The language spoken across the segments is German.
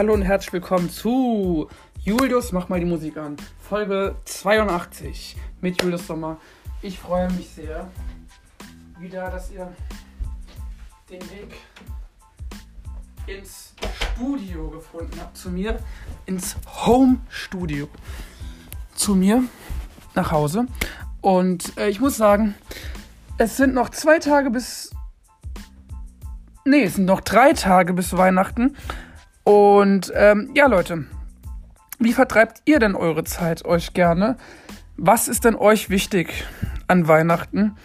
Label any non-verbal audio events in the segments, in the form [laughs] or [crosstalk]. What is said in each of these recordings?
Hallo und herzlich willkommen zu Julius, mach mal die Musik an. Folge 82 mit Julius Sommer. Ich freue mich sehr, wieder, dass ihr den Weg ins Studio gefunden habt. Zu mir, ins Home Studio. Zu mir nach Hause. Und äh, ich muss sagen, es sind noch zwei Tage bis. Nee, es sind noch drei Tage bis Weihnachten. Und ähm, ja, Leute, wie vertreibt ihr denn eure Zeit euch gerne? Was ist denn euch wichtig an Weihnachten?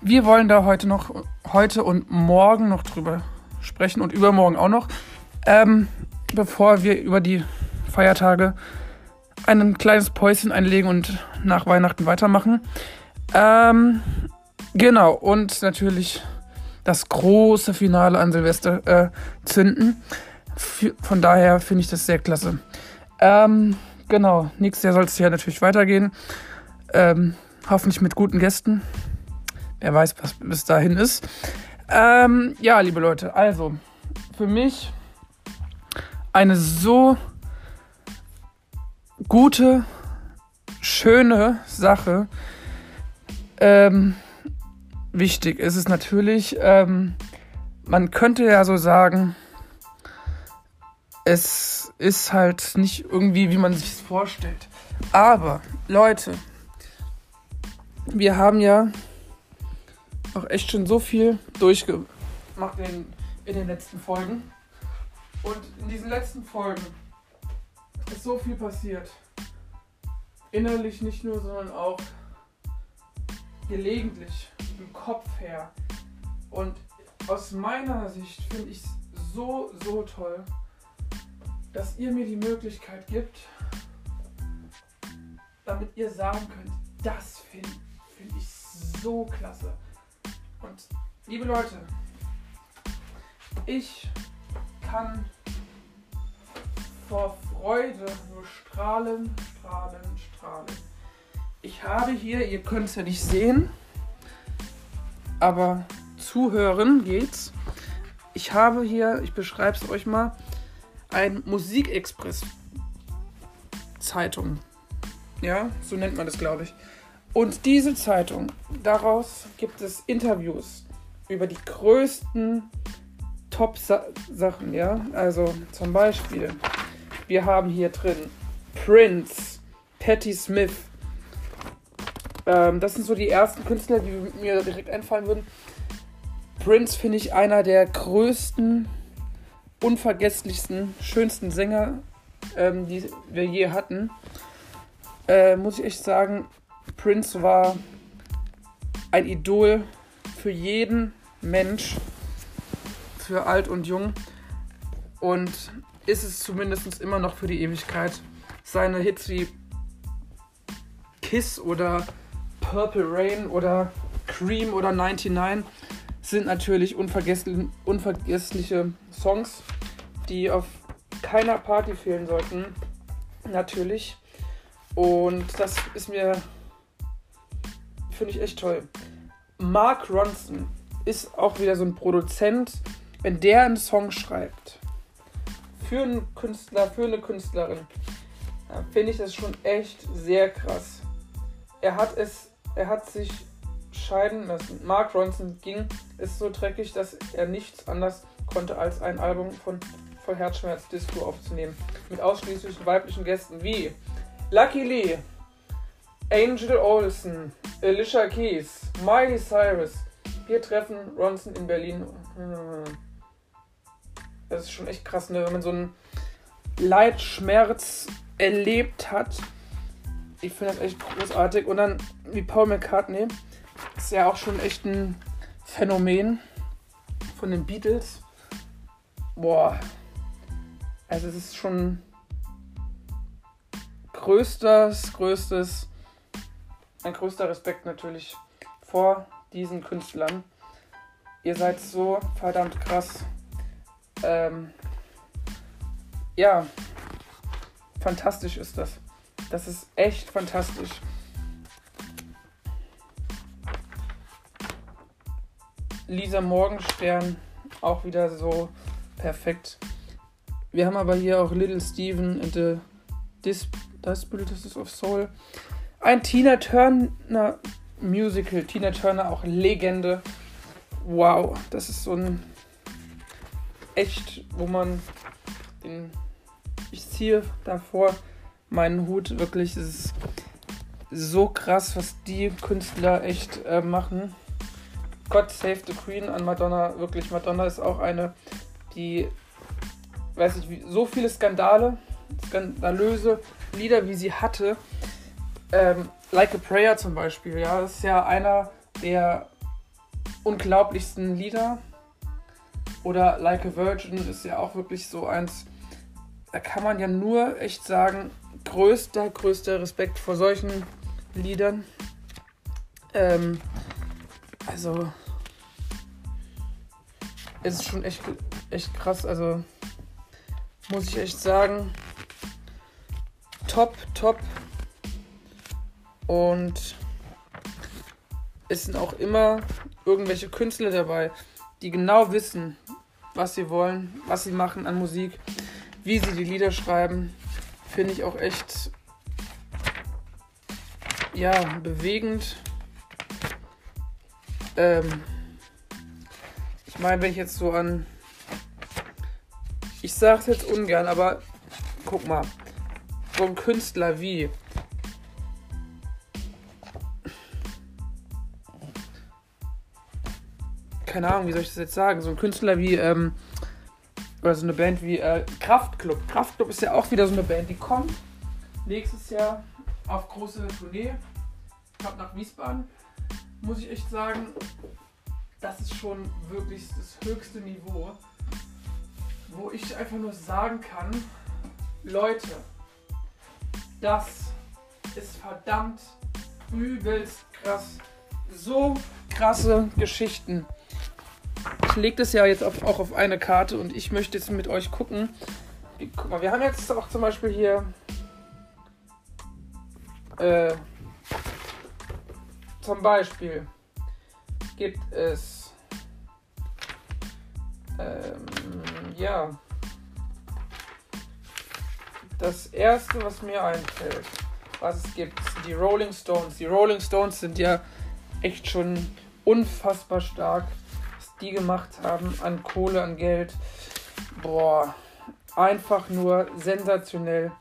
Wir wollen da heute noch, heute und morgen noch drüber sprechen und übermorgen auch noch, ähm, bevor wir über die Feiertage ein kleines Päuschen einlegen und nach Weihnachten weitermachen. Ähm, genau, und natürlich das große Finale an Silvester äh, zünden. Von daher finde ich das sehr klasse. Ähm, genau, nächstes Jahr soll es ja natürlich weitergehen. Ähm, hoffentlich mit guten Gästen. Wer weiß, was bis dahin ist. Ähm, ja, liebe Leute, also für mich eine so gute, schöne Sache. Ähm, wichtig ist es natürlich, ähm, man könnte ja so sagen, es ist halt nicht irgendwie, wie man sich es vorstellt. Aber, Leute, wir haben ja auch echt schon so viel durchgemacht in, in den letzten Folgen. Und in diesen letzten Folgen ist so viel passiert. Innerlich nicht nur, sondern auch gelegentlich im Kopf her. Und aus meiner Sicht finde ich es so, so toll, dass ihr mir die Möglichkeit gibt, damit ihr sagen könnt, das finde find ich so klasse. Und liebe Leute, ich kann vor Freude nur strahlen, strahlen, strahlen. Ich habe hier, ihr könnt es ja nicht sehen, aber zuhören geht's. Ich habe hier, ich beschreibe es euch mal, ein Musikexpress Zeitung. Ja, so nennt man das, glaube ich. Und diese Zeitung, daraus gibt es Interviews über die größten Top-Sachen, ja. Also zum Beispiel, wir haben hier drin Prince, Patti Smith. Ähm, das sind so die ersten Künstler, die mir direkt einfallen würden. Prince finde ich einer der größten unvergesslichsten, schönsten Sänger, ähm, die wir je hatten. Äh, muss ich echt sagen, Prince war ein Idol für jeden Mensch, für alt und jung. Und ist es zumindest immer noch für die Ewigkeit. Seine Hits wie Kiss oder Purple Rain oder Cream oder 99 sind natürlich unvergessliche Songs die auf keiner Party fehlen sollten. Natürlich. Und das ist mir, finde ich echt toll. Mark Ronson ist auch wieder so ein Produzent. Wenn der einen Song schreibt für einen Künstler, für eine Künstlerin, finde ich das schon echt sehr krass. Er hat es, er hat sich scheiden lassen. Mark Ronson ging, ist so dreckig, dass er nichts anders konnte als ein Album von voll Herzschmerz Disco aufzunehmen. Mit ausschließlich weiblichen Gästen wie Lucky Lee, Angel Olsen, Alicia Keys, Miley Cyrus. Wir treffen Ronson in Berlin. Das ist schon echt krass, ne? wenn man so einen Leidschmerz erlebt hat. Ich finde das echt großartig. Und dann wie Paul McCartney. Ist ja auch schon echt ein Phänomen von den Beatles. Boah, also es ist schon größtes, größtes, ein größter Respekt natürlich vor diesen Künstlern. Ihr seid so verdammt krass. Ähm, ja, fantastisch ist das. Das ist echt fantastisch. Lisa Morgenstern auch wieder so perfekt Wir haben aber hier auch Little Steven and the Dis of Soul. Ein Tina Turner Musical. Tina Turner auch Legende. Wow, das ist so ein echt, wo man den. Ich ziehe davor meinen Hut wirklich. Es ist so krass, was die Künstler echt äh, machen. God Save the Queen an Madonna. Wirklich, Madonna ist auch eine, die, weiß ich, so viele Skandale, skandalöse Lieder, wie sie hatte. Ähm, like a Prayer zum Beispiel, ja, das ist ja einer der unglaublichsten Lieder. Oder Like a Virgin ist ja auch wirklich so eins, da kann man ja nur echt sagen, größter, größter Respekt vor solchen Liedern. Ähm, also, ist schon echt, echt krass. Also, muss ich echt sagen, top, top. Und es sind auch immer irgendwelche Künstler dabei, die genau wissen, was sie wollen, was sie machen an Musik, wie sie die Lieder schreiben. Finde ich auch echt ja, bewegend. Ähm, ich meine, wenn ich jetzt so an. Ich sag's jetzt ungern, aber guck mal. So ein Künstler wie. Keine Ahnung, wie soll ich das jetzt sagen? So ein Künstler wie. Ähm, oder so eine Band wie äh, Kraftklub. Kraftklub ist ja auch wieder so eine Band, die kommt nächstes Jahr auf große Tournee. Kommt nach Wiesbaden. Muss ich echt sagen, das ist schon wirklich das höchste Niveau, wo ich einfach nur sagen kann, Leute, das ist verdammt übelst krass. So krasse Geschichten. Ich lege das ja jetzt auch auf eine Karte und ich möchte jetzt mit euch gucken. Guck mal, wir haben jetzt auch zum Beispiel hier äh, zum Beispiel gibt es ähm, ja das erste, was mir einfällt, was es gibt, die Rolling Stones. Die Rolling Stones sind ja echt schon unfassbar stark, was die gemacht haben an Kohle, an Geld. Boah, einfach nur sensationell.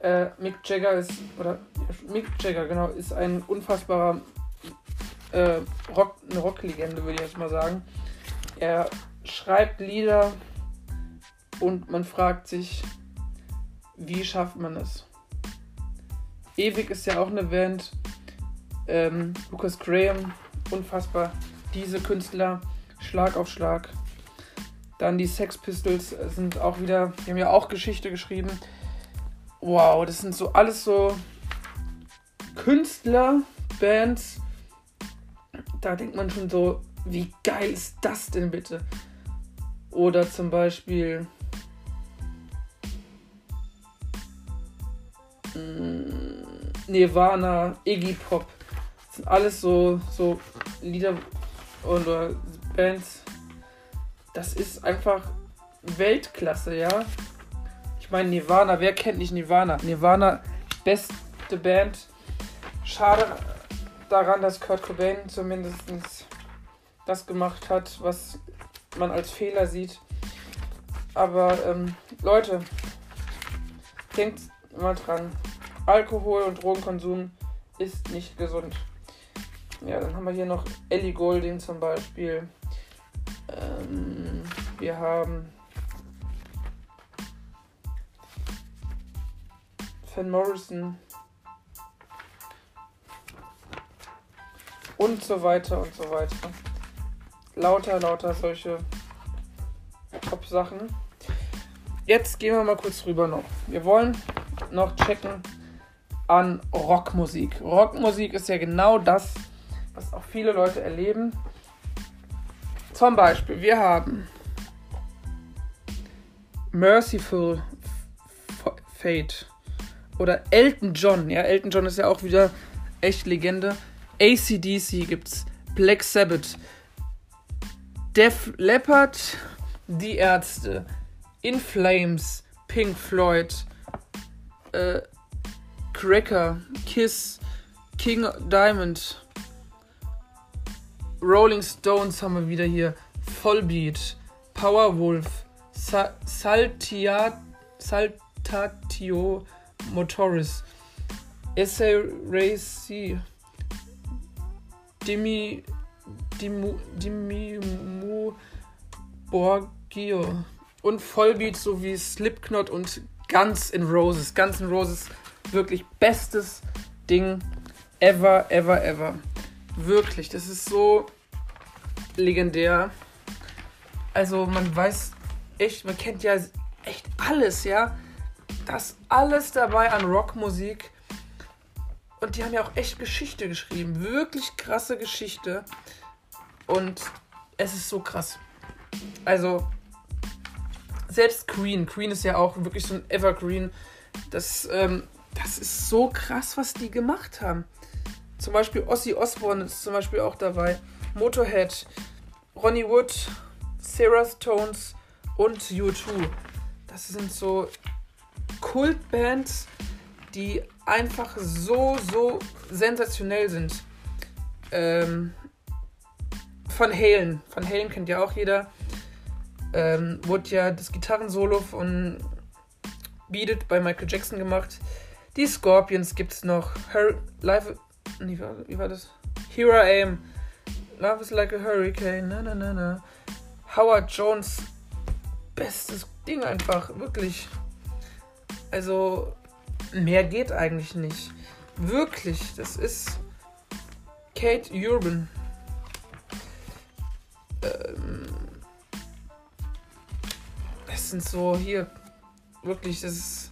Äh, Mick Jagger ist, oder Mick Jagger, genau, ist ein unfassbarer äh, Rock, eine Rocklegende, würde ich jetzt mal sagen. Er schreibt Lieder und man fragt sich, wie schafft man es? Ewig ist ja auch eine Band. Ähm, Lucas Graham, unfassbar. Diese Künstler, Schlag auf Schlag. Dann die Sex Pistols sind auch wieder, die haben ja auch Geschichte geschrieben wow, das sind so alles so Künstler, Bands. Da denkt man schon so, wie geil ist das denn bitte? Oder zum Beispiel mm, Nirvana, Iggy Pop. Das sind alles so, so Lieder oder Bands. Das ist einfach Weltklasse, ja. Ich meine, Nirvana, wer kennt nicht Nirvana? Nirvana, beste Band. Schade daran, dass Kurt Cobain zumindest das gemacht hat, was man als Fehler sieht. Aber ähm, Leute, denkt immer dran, Alkohol und Drogenkonsum ist nicht gesund. Ja, dann haben wir hier noch Ellie Golding zum Beispiel. Ähm, wir haben Van Morrison und so weiter und so weiter. Lauter, lauter solche Top-Sachen. Jetzt gehen wir mal kurz rüber noch. Wir wollen noch checken an Rockmusik. Rockmusik ist ja genau das, was auch viele Leute erleben. Zum Beispiel, wir haben Merciful Fate. Oder Elton John. Ja, Elton John ist ja auch wieder echt Legende. ACDC gibt's. Black Sabbath. Def Leppard. Die Ärzte. In Flames, Pink Floyd, äh, Cracker, Kiss, King Diamond, Rolling Stones haben wir wieder hier, Vollbeat, Powerwolf, Sa Saltia, Saltatio Motoris, Essay Dimi, Dimu, Dimimu Borgio und Vollbeat sowie Slipknot und Guns in Roses. Guns in Roses, wirklich bestes Ding ever, ever, ever. Wirklich, das ist so legendär. Also man weiß echt, man kennt ja echt alles, ja. Das alles dabei an Rockmusik. Und die haben ja auch echt Geschichte geschrieben. Wirklich krasse Geschichte. Und es ist so krass. Also, selbst Queen. Queen ist ja auch wirklich so ein Evergreen. Das, ähm, das ist so krass, was die gemacht haben. Zum Beispiel Ozzy Osbourne ist zum Beispiel auch dabei. Motorhead, Ronnie Wood, Sarah Stones und U2. Das sind so Kultbands, die einfach so, so sensationell sind. Ähm, Van Halen. Van Halen kennt ja auch jeder. Ähm, wurde ja das Gitarrensolo von Beat It bei Michael Jackson gemacht. Die Scorpions gibt es noch. Her Live. Nee, wie war das? Here I Am. Love is like a hurricane. Na, na, na, na. Howard Jones. Bestes Ding einfach. Wirklich. Also, mehr geht eigentlich nicht. Wirklich. Das ist Kate Urban. Ähm, das sind so hier. Wirklich, das ist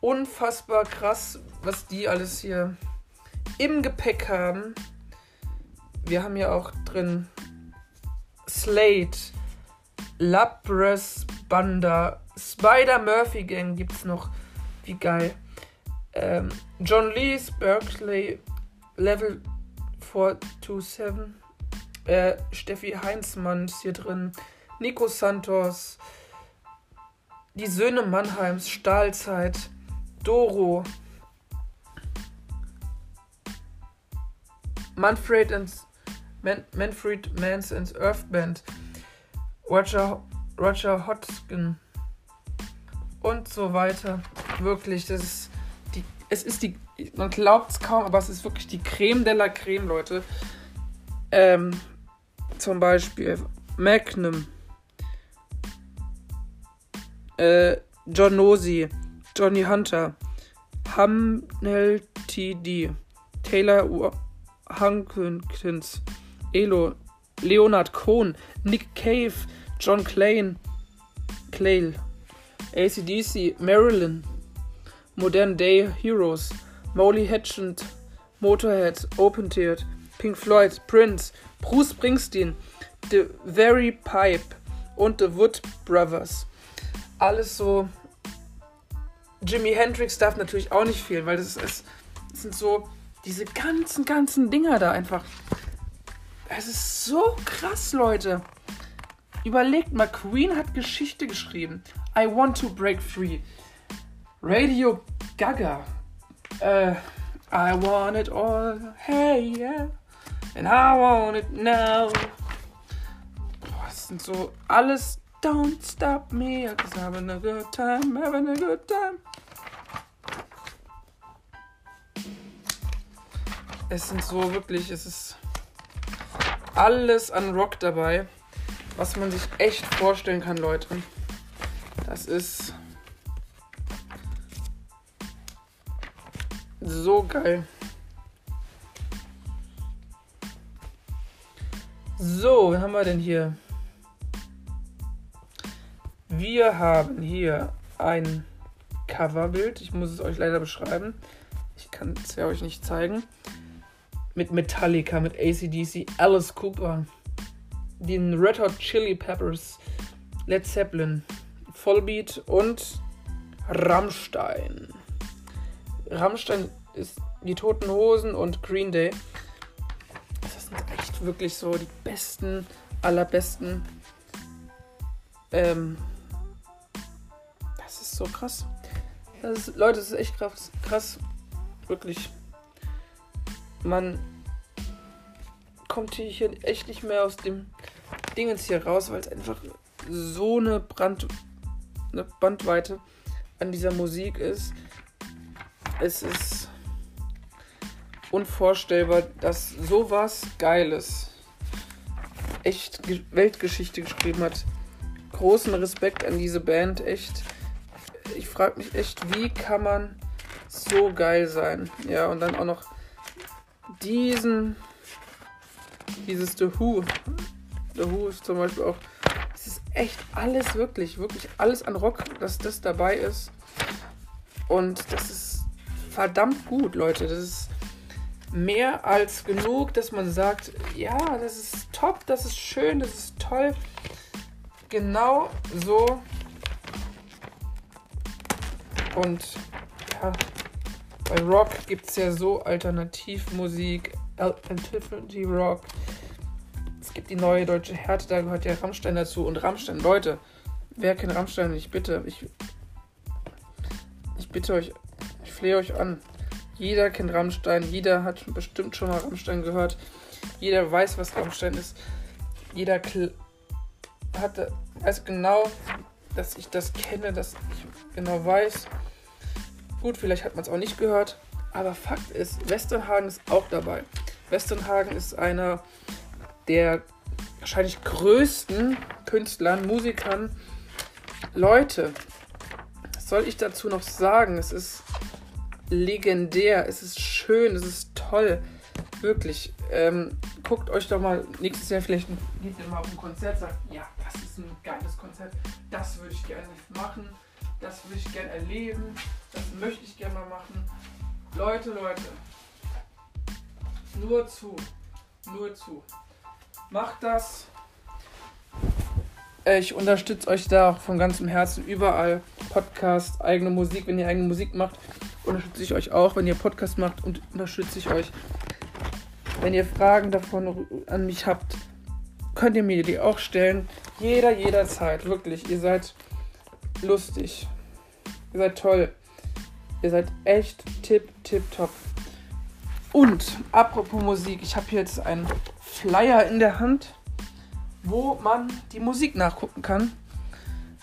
unfassbar krass, was die alles hier im Gepäck haben. Wir haben ja auch drin Slate, Lapras Banda, Spider Murphy Gang gibt's noch. Wie geil. Ähm, John Lees, Berkeley, Level 427. Äh, Steffi Heinzmann ist hier drin. Nico Santos. Die Söhne Mannheims, Stahlzeit. Doro. Manfred and Man Manfred Mans and Earth Band. Roger, Roger Hodgkin. Und so weiter. Wirklich, das ist die. Es ist die. Man glaubt es kaum, aber es ist wirklich die Creme de la Creme, Leute. Ähm, zum Beispiel Magnum. Äh, John Nosey. Johnny Hunter. Hamnel TD. Taylor Hankins. Elo. Leonard Cohn. Nick Cave. John Clane. Clayle. ACDC. Marilyn. Modern Day Heroes. Molly Hatchent. Motorhead. Open Tiered. Pink Floyd. Prince. Bruce Springsteen. The Very Pipe. Und The Wood Brothers. Alles so Jimi Hendrix darf natürlich auch nicht fehlen, weil das, ist, das sind so diese ganzen, ganzen Dinger da einfach. Es ist so krass, Leute. Überlegt mal, Queen hat Geschichte geschrieben. I want to break free. Radio Gaga. Uh, I want it all. Hey, yeah. And I want it now. Boah, das sind so alles Don't stop me, cause having a good time, having a good time. Es sind so wirklich, es ist alles an Rock dabei, was man sich echt vorstellen kann, Leute. Das ist so geil. So, was haben wir denn hier? Wir haben hier ein Coverbild. Ich muss es euch leider beschreiben. Ich kann es ja euch nicht zeigen. Mit Metallica, mit ACDC, Alice Cooper, den Red Hot Chili Peppers, Led Zeppelin, Vollbeat und Rammstein. Rammstein ist die Toten Hosen und Green Day. Das sind echt wirklich so die besten, allerbesten ähm, Das ist so krass. Das ist, Leute, das ist echt krass. krass. Wirklich. Man kommt hier echt nicht mehr aus dem Dingens hier raus, weil es einfach so eine, Brand, eine Bandweite an dieser Musik ist. Es ist unvorstellbar, dass sowas Geiles echt Weltgeschichte geschrieben hat. Großen Respekt an diese Band, echt. Ich frage mich echt, wie kann man so geil sein? Ja, und dann auch noch diesen, dieses The Who. The Who ist zum Beispiel auch, es ist echt alles wirklich, wirklich alles an Rock, dass das dabei ist. Und das ist verdammt gut, Leute. Das ist mehr als genug, dass man sagt, ja, das ist top, das ist schön, das ist toll. Genau so. Und ja, bei Rock gibt es ja so Alternativmusik, Alternative Rock. Es gibt die neue deutsche Härte, da gehört ja Rammstein dazu. Und Rammstein, Leute, wer kennt Rammstein? Ich bitte, ich, ich bitte euch, flehe euch an. Jeder kennt Rammstein, jeder hat bestimmt schon mal Rammstein gehört. Jeder weiß, was Rammstein ist. Jeder hat, weiß genau, dass ich das kenne, dass ich genau weiß. Gut, vielleicht hat man es auch nicht gehört. Aber Fakt ist, Westernhagen ist auch dabei. Westernhagen ist einer der wahrscheinlich größten Künstlern, Musikern. Leute, was soll ich dazu noch sagen? Es ist legendär, es ist schön, es ist toll. Wirklich. Ähm, guckt euch doch mal nächstes Jahr vielleicht geht ihr mal auf ein Konzert, sagt, ja, das ist ein geiles Konzert, das würde ich gerne machen, das würde ich gerne erleben, das möchte ich gerne mal machen. Leute, Leute, nur zu, nur zu. Macht das. Ich unterstütze euch da von ganzem Herzen überall. Podcast, eigene Musik, wenn ihr eigene Musik macht unterstütze ich euch auch. Wenn ihr Podcast macht, und unterstütze ich euch. Wenn ihr Fragen davon an mich habt, könnt ihr mir die auch stellen. Jeder, jederzeit. Wirklich. Ihr seid lustig. Ihr seid toll. Ihr seid echt tipp, tipp, top. Und apropos Musik, ich habe hier jetzt einen Flyer in der Hand, wo man die Musik nachgucken kann,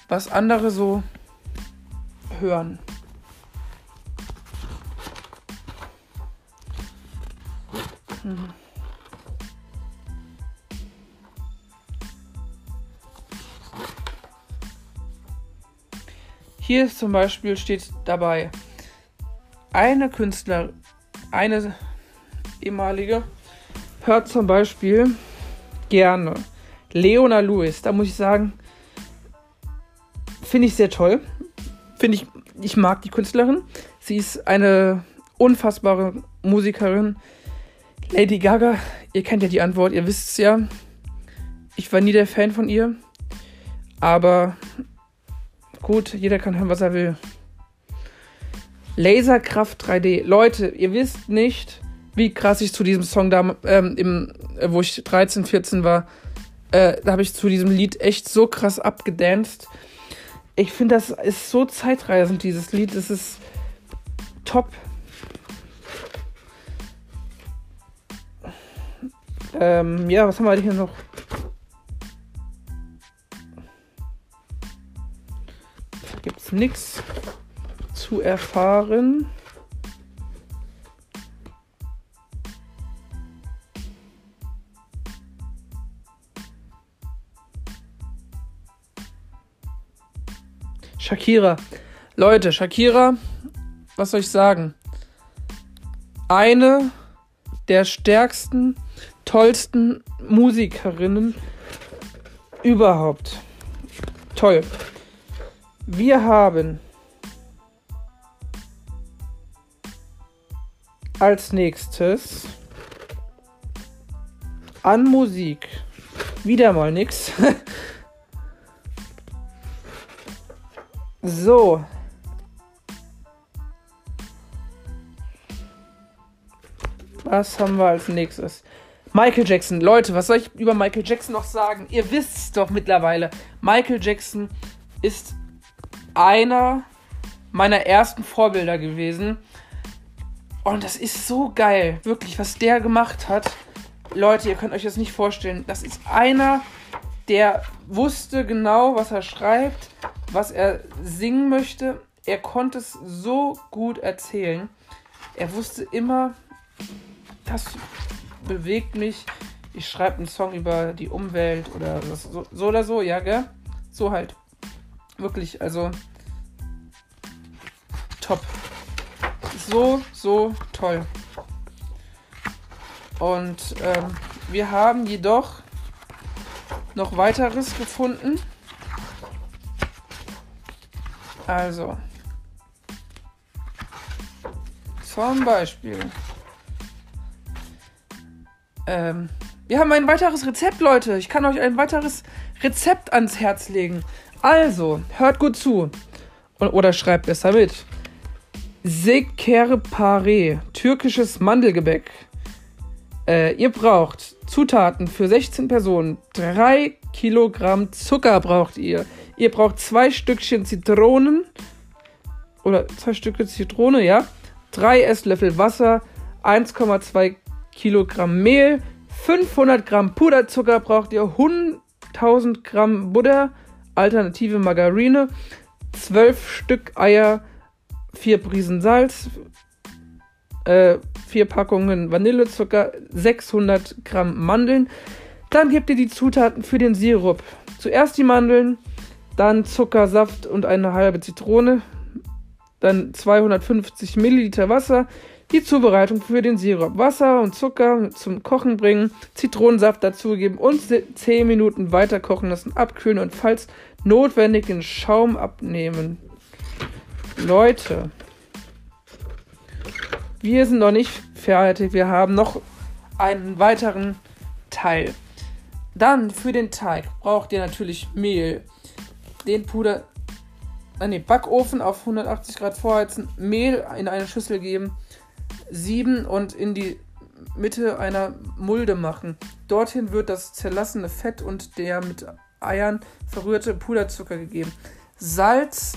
was andere so hören. Hier ist zum Beispiel steht dabei, eine Künstler, eine ehemalige, hört zum Beispiel gerne Leona Lewis. Da muss ich sagen, finde ich sehr toll. Finde ich, ich mag die Künstlerin. Sie ist eine unfassbare Musikerin. Lady Gaga, ihr kennt ja die Antwort, ihr wisst es ja. Ich war nie der Fan von ihr. Aber gut, jeder kann hören, was er will. Laserkraft 3D. Leute, ihr wisst nicht, wie krass ich zu diesem Song da, ähm, im, äh, wo ich 13, 14 war, äh, da habe ich zu diesem Lied echt so krass abgedanced. Ich finde, das ist so zeitreisend, dieses Lied. Das ist top. Ähm, ja, was haben wir hier noch? Da gibt es nichts zu erfahren. Shakira. Leute, Shakira, was soll ich sagen? Eine der stärksten tollsten Musikerinnen überhaupt. Toll. Wir haben als nächstes an Musik wieder mal nix. [laughs] so. Was haben wir als nächstes? Michael Jackson. Leute, was soll ich über Michael Jackson noch sagen? Ihr wisst es doch mittlerweile. Michael Jackson ist einer meiner ersten Vorbilder gewesen. Und das ist so geil, wirklich, was der gemacht hat. Leute, ihr könnt euch das nicht vorstellen. Das ist einer, der wusste genau, was er schreibt, was er singen möchte. Er konnte es so gut erzählen. Er wusste immer, das bewegt mich. Ich schreibe einen Song über die Umwelt oder so, so oder so, ja, gell? So halt. Wirklich, also top. So, so toll. Und ähm, wir haben jedoch noch weiteres gefunden. Also. Zum Beispiel. Ähm, wir haben ein weiteres Rezept, Leute. Ich kann euch ein weiteres Rezept ans Herz legen. Also, hört gut zu. Oder schreibt besser mit. Sekerpare, türkisches Mandelgebäck. Äh, ihr braucht Zutaten für 16 Personen. 3 Kilogramm Zucker braucht ihr. Ihr braucht zwei Stückchen Zitronen. Oder zwei Stücke Zitrone, ja. 3 Esslöffel Wasser. 1,2 Kilogramm Mehl. 500 Gramm Puderzucker braucht ihr. 1000 Gramm Butter. Alternative Margarine. 12 Stück Eier. 4 Prisen Salz äh, vier Packungen Vanillezucker, 600 Gramm Mandeln. Dann gebt ihr die Zutaten für den Sirup. Zuerst die Mandeln, dann Zucker, Saft und eine halbe Zitrone, dann 250 Milliliter Wasser. Die Zubereitung für den Sirup. Wasser und Zucker zum Kochen bringen, Zitronensaft dazugeben und 10 Minuten weiter kochen lassen, abkühlen und falls notwendig den Schaum abnehmen. Leute, wir sind noch nicht fertig. Wir haben noch einen weiteren Teil. Dann für den Teig braucht ihr natürlich Mehl, den Puder, äh, nee, Backofen auf 180 Grad vorheizen, Mehl in eine Schüssel geben, sieben und in die Mitte einer Mulde machen. Dorthin wird das zerlassene Fett und der mit Eiern verrührte Puderzucker gegeben. Salz,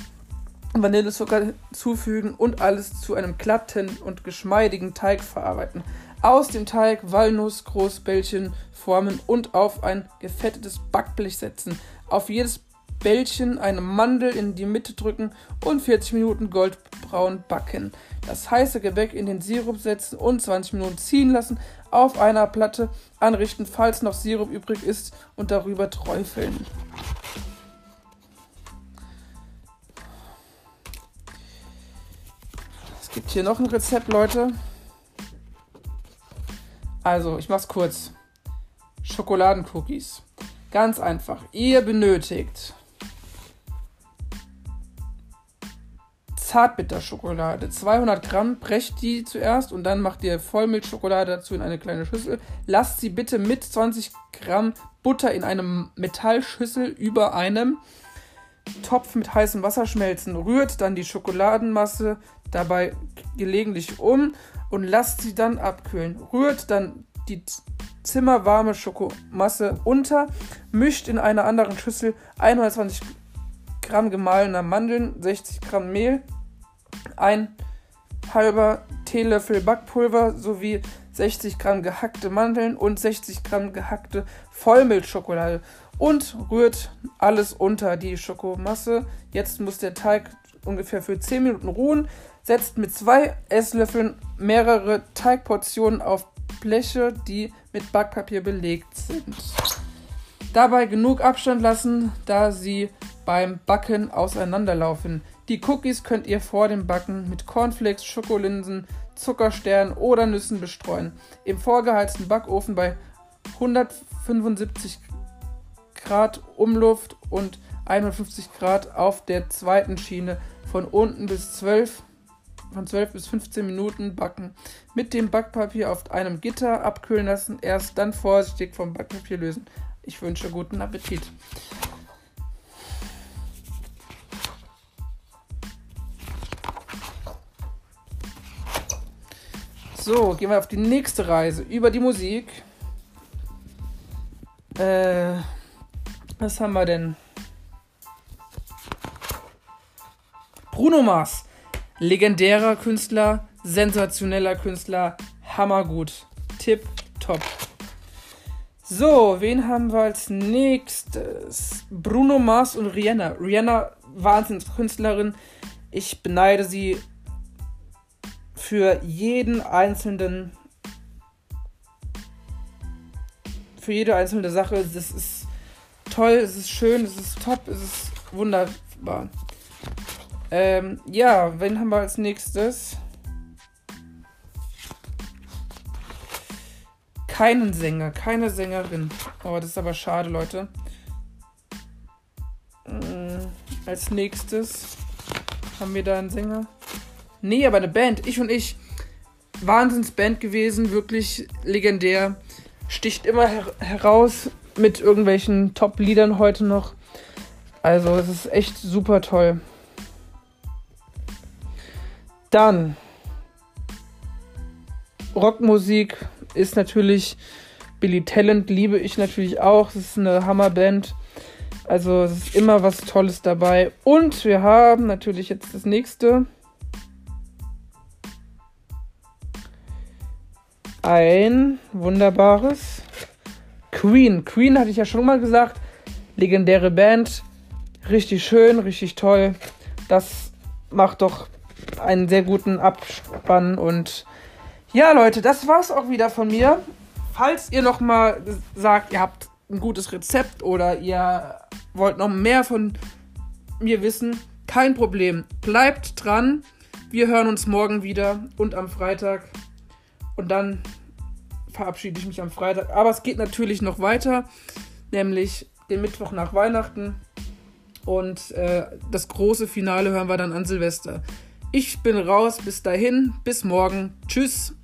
Vanillezucker zufügen und alles zu einem glatten und geschmeidigen Teig verarbeiten. Aus dem Teig Walnuss Großbällchen formen und auf ein gefettetes Backblech setzen. Auf jedes Bällchen eine Mandel in die Mitte drücken und 40 Minuten goldbraun backen. Das heiße Gebäck in den Sirup setzen und 20 Minuten ziehen lassen. Auf einer Platte anrichten, falls noch Sirup übrig ist und darüber träufeln. Gibt hier noch ein Rezept, Leute. Also, ich mach's kurz. Schokoladencookies. Ganz einfach. Ihr benötigt Zartbitterschokolade. 200 Gramm. Brecht die zuerst und dann macht ihr Vollmilchschokolade dazu in eine kleine Schüssel. Lasst sie bitte mit 20 Gramm Butter in einem Metallschüssel über einem Topf mit heißem Wasser schmelzen. Rührt dann die Schokoladenmasse dabei gelegentlich um und lasst sie dann abkühlen. Rührt dann die zimmerwarme Schokomasse unter, mischt in einer anderen Schüssel 120 Gramm gemahlener Mandeln, 60 Gramm Mehl, ein halber Teelöffel Backpulver sowie 60 Gramm gehackte Mandeln und 60 Gramm gehackte Vollmilchschokolade und rührt alles unter die Schokomasse. Jetzt muss der Teig ungefähr für 10 Minuten ruhen. Setzt mit zwei Esslöffeln mehrere Teigportionen auf Bleche, die mit Backpapier belegt sind. Dabei genug Abstand lassen, da sie beim Backen auseinanderlaufen. Die Cookies könnt ihr vor dem Backen mit Cornflakes, Schokolinsen, Zuckersternen oder Nüssen bestreuen. Im vorgeheizten Backofen bei 175 Grad Umluft und 51 Grad auf der zweiten Schiene von unten bis 12 von 12 bis 15 Minuten backen. Mit dem Backpapier auf einem Gitter abkühlen lassen, erst dann vorsichtig vom Backpapier lösen. Ich wünsche guten Appetit. So, gehen wir auf die nächste Reise über die Musik. Äh, was haben wir denn? Bruno Mars, legendärer Künstler, sensationeller Künstler, hammergut. Tipp, top. So, wen haben wir als nächstes? Bruno Mars und Rihanna. Rihanna, Wahnsinnskünstlerin. Ich beneide sie für jeden einzelnen für jede einzelne Sache. Es ist toll, es ist schön, es ist top, es ist wunderbar. Ähm, ja, wen haben wir als nächstes? Keinen Sänger, keine Sängerin. Oh, das ist aber schade, Leute. Ähm, als nächstes haben wir da einen Sänger. Nee, aber eine Band. Ich und ich. Wahnsinnsband gewesen, wirklich legendär. Sticht immer her heraus mit irgendwelchen Top-Liedern heute noch. Also, es ist echt super toll. Dann. Rockmusik ist natürlich Billy Talent, liebe ich natürlich auch. Es ist eine Hammerband. Also, es ist immer was Tolles dabei. Und wir haben natürlich jetzt das nächste. Ein wunderbares Queen. Queen hatte ich ja schon mal gesagt. Legendäre Band. Richtig schön, richtig toll. Das macht doch einen sehr guten Abspann. Und ja, Leute, das war's auch wieder von mir. Falls ihr noch mal sagt, ihr habt ein gutes Rezept oder ihr wollt noch mehr von mir wissen, kein Problem. Bleibt dran. Wir hören uns morgen wieder und am Freitag. Und dann verabschiede ich mich am Freitag. Aber es geht natürlich noch weiter, nämlich den Mittwoch nach Weihnachten. Und äh, das große Finale hören wir dann an Silvester. Ich bin raus. Bis dahin. Bis morgen. Tschüss.